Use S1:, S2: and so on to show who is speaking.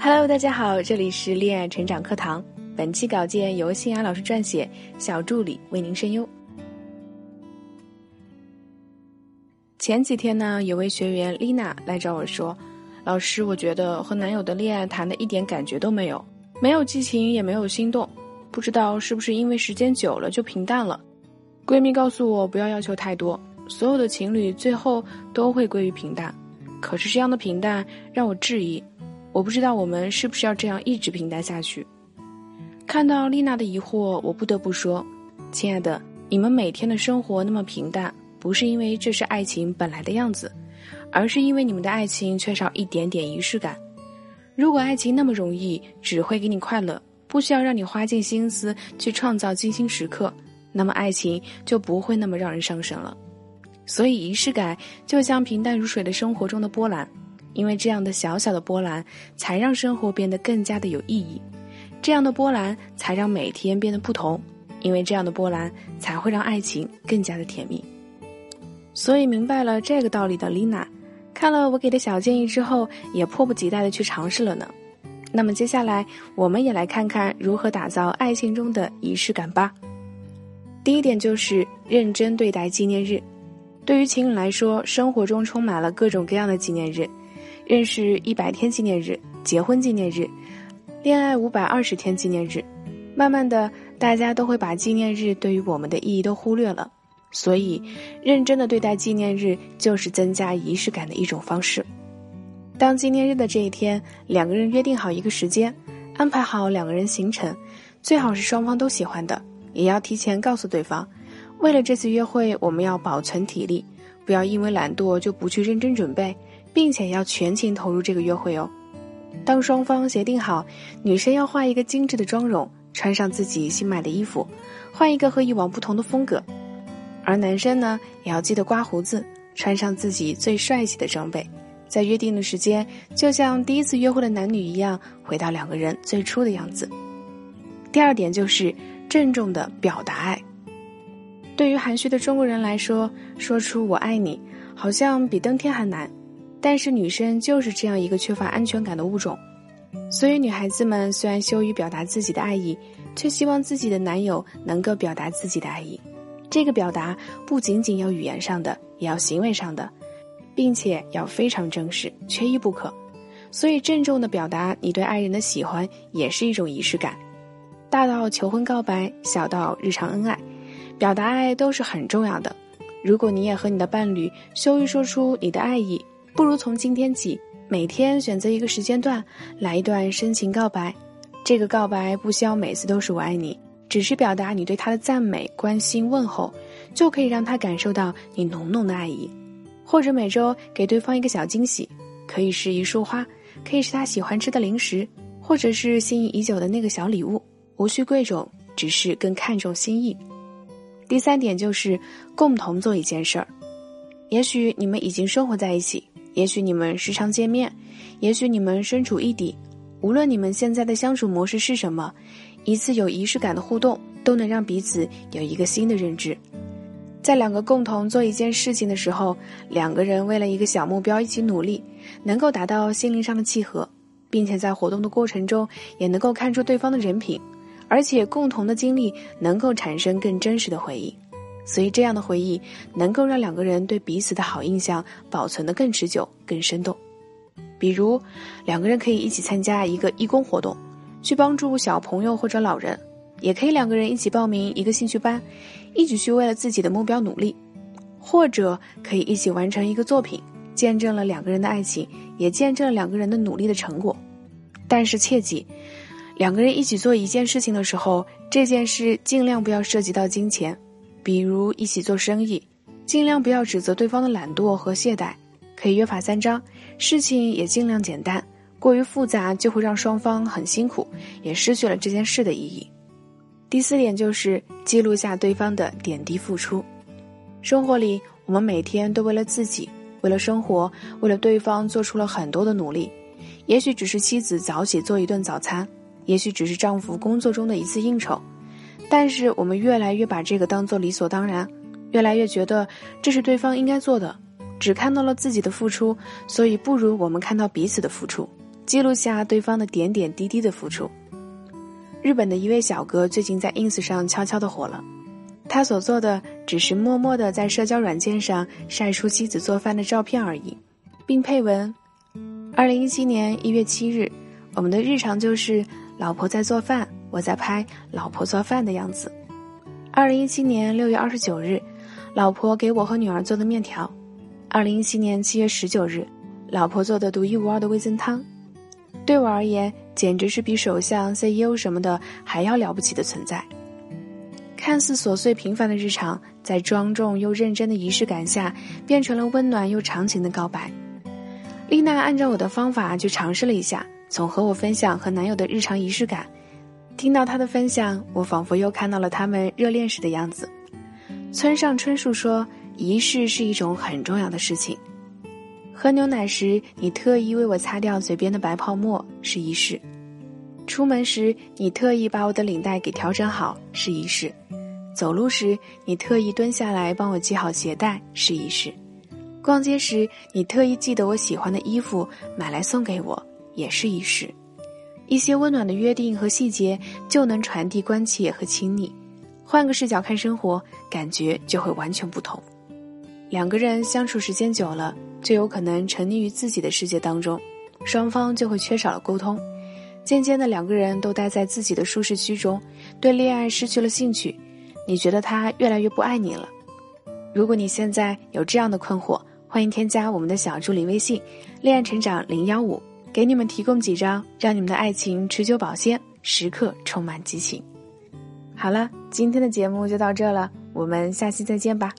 S1: Hello，大家好，这里是恋爱成长课堂。本期稿件由新雅老师撰写，小助理为您声优。前几天呢，有位学员丽娜来找我说：“老师，我觉得和男友的恋爱谈的一点感觉都没有，没有激情，也没有心动，不知道是不是因为时间久了就平淡了。”闺蜜告诉我不要要求太多，所有的情侣最后都会归于平淡。可是这样的平淡让我质疑，我不知道我们是不是要这样一直平淡下去。看到丽娜的疑惑，我不得不说：“亲爱的，你们每天的生活那么平淡，不是因为这是爱情本来的样子，而是因为你们的爱情缺少一点点仪式感。如果爱情那么容易，只会给你快乐，不需要让你花尽心思去创造精心时刻，那么爱情就不会那么让人上神了。所以，仪式感就像平淡如水的生活中的波澜，因为这样的小小的波澜，才让生活变得更加的有意义。”这样的波澜才让每天变得不同，因为这样的波澜才会让爱情更加的甜蜜。所以明白了这个道理的丽娜，看了我给的小建议之后，也迫不及待的去尝试了呢。那么接下来，我们也来看看如何打造爱情中的仪式感吧。第一点就是认真对待纪念日。对于情侣来说，生活中充满了各种各样的纪念日，认识一百天纪念日，结婚纪念日。恋爱五百二十天纪念日，慢慢的，大家都会把纪念日对于我们的意义都忽略了。所以，认真的对待纪念日，就是增加仪式感的一种方式。当纪念日的这一天，两个人约定好一个时间，安排好两个人行程，最好是双方都喜欢的，也要提前告诉对方。为了这次约会，我们要保存体力，不要因为懒惰就不去认真准备，并且要全情投入这个约会哦。当双方协定好，女生要画一个精致的妆容，穿上自己新买的衣服，换一个和以往不同的风格；而男生呢，也要记得刮胡子，穿上自己最帅气的装备，在约定的时间，就像第一次约会的男女一样，回到两个人最初的样子。第二点就是郑重的表达爱。对于含蓄的中国人来说，说出“我爱你”，好像比登天还难。但是女生就是这样一个缺乏安全感的物种，所以女孩子们虽然羞于表达自己的爱意，却希望自己的男友能够表达自己的爱意。这个表达不仅仅要语言上的，也要行为上的，并且要非常正式，缺一不可。所以郑重的表达你对爱人的喜欢，也是一种仪式感。大到求婚告白，小到日常恩爱，表达爱都是很重要的。如果你也和你的伴侣羞于说出你的爱意，不如从今天起，每天选择一个时间段，来一段深情告白。这个告白不需要每次都是我爱你，只是表达你对他的赞美、关心、问候，就可以让他感受到你浓浓的爱意。或者每周给对方一个小惊喜，可以是一束花，可以是他喜欢吃的零食，或者是心仪已久的那个小礼物，无需贵重，只是更看重心意。第三点就是共同做一件事儿，也许你们已经生活在一起。也许你们时常见面，也许你们身处异地，无论你们现在的相处模式是什么，一次有仪式感的互动都能让彼此有一个新的认知。在两个共同做一件事情的时候，两个人为了一个小目标一起努力，能够达到心灵上的契合，并且在活动的过程中也能够看出对方的人品，而且共同的经历能够产生更真实的回忆。所以，这样的回忆能够让两个人对彼此的好印象保存的更持久、更生动。比如，两个人可以一起参加一个义工活动，去帮助小朋友或者老人；也可以两个人一起报名一个兴趣班，一起去为了自己的目标努力；或者可以一起完成一个作品，见证了两个人的爱情，也见证了两个人的努力的成果。但是切记，两个人一起做一件事情的时候，这件事尽量不要涉及到金钱。比如一起做生意，尽量不要指责对方的懒惰和懈怠，可以约法三章，事情也尽量简单。过于复杂就会让双方很辛苦，也失去了这件事的意义。第四点就是记录下对方的点滴付出。生活里，我们每天都为了自己，为了生活，为了对方做出了很多的努力。也许只是妻子早起做一顿早餐，也许只是丈夫工作中的一次应酬。但是我们越来越把这个当做理所当然，越来越觉得这是对方应该做的，只看到了自己的付出，所以不如我们看到彼此的付出，记录下对方的点点滴滴的付出。日本的一位小哥最近在 ins 上悄悄的火了，他所做的只是默默的在社交软件上晒出妻子做饭的照片而已，并配文：二零一七年一月七日，我们的日常就是老婆在做饭，我在拍老婆做饭的样子。二零一七年六月二十九日，老婆给我和女儿做的面条；二零一七年七月十九日，老婆做的独一无二的味增汤。对我而言，简直是比首相、CEO 什么的还要了不起的存在。看似琐碎平凡的日常，在庄重又认真的仪式感下，变成了温暖又长情的告白。丽娜按照我的方法去尝试了一下，从和我分享和男友的日常仪式感。听到他的分享，我仿佛又看到了他们热恋时的样子。村上春树说：“仪式是一种很重要的事情。喝牛奶时，你特意为我擦掉嘴边的白泡沫，是仪式；出门时，你特意把我的领带给调整好，是仪式；走路时，你特意蹲下来帮我系好鞋带，是仪式；逛街时，你特意记得我喜欢的衣服买来送给我，也是仪式。”一些温暖的约定和细节就能传递关切和亲昵，换个视角看生活，感觉就会完全不同。两个人相处时间久了，就有可能沉溺于自己的世界当中，双方就会缺少了沟通，渐渐的两个人都待在自己的舒适区中，对恋爱失去了兴趣。你觉得他越来越不爱你了？如果你现在有这样的困惑，欢迎添加我们的小助理微信“恋爱成长零幺五”。给你们提供几招，让你们的爱情持久保鲜，时刻充满激情。好了，今天的节目就到这了，我们下期再见吧。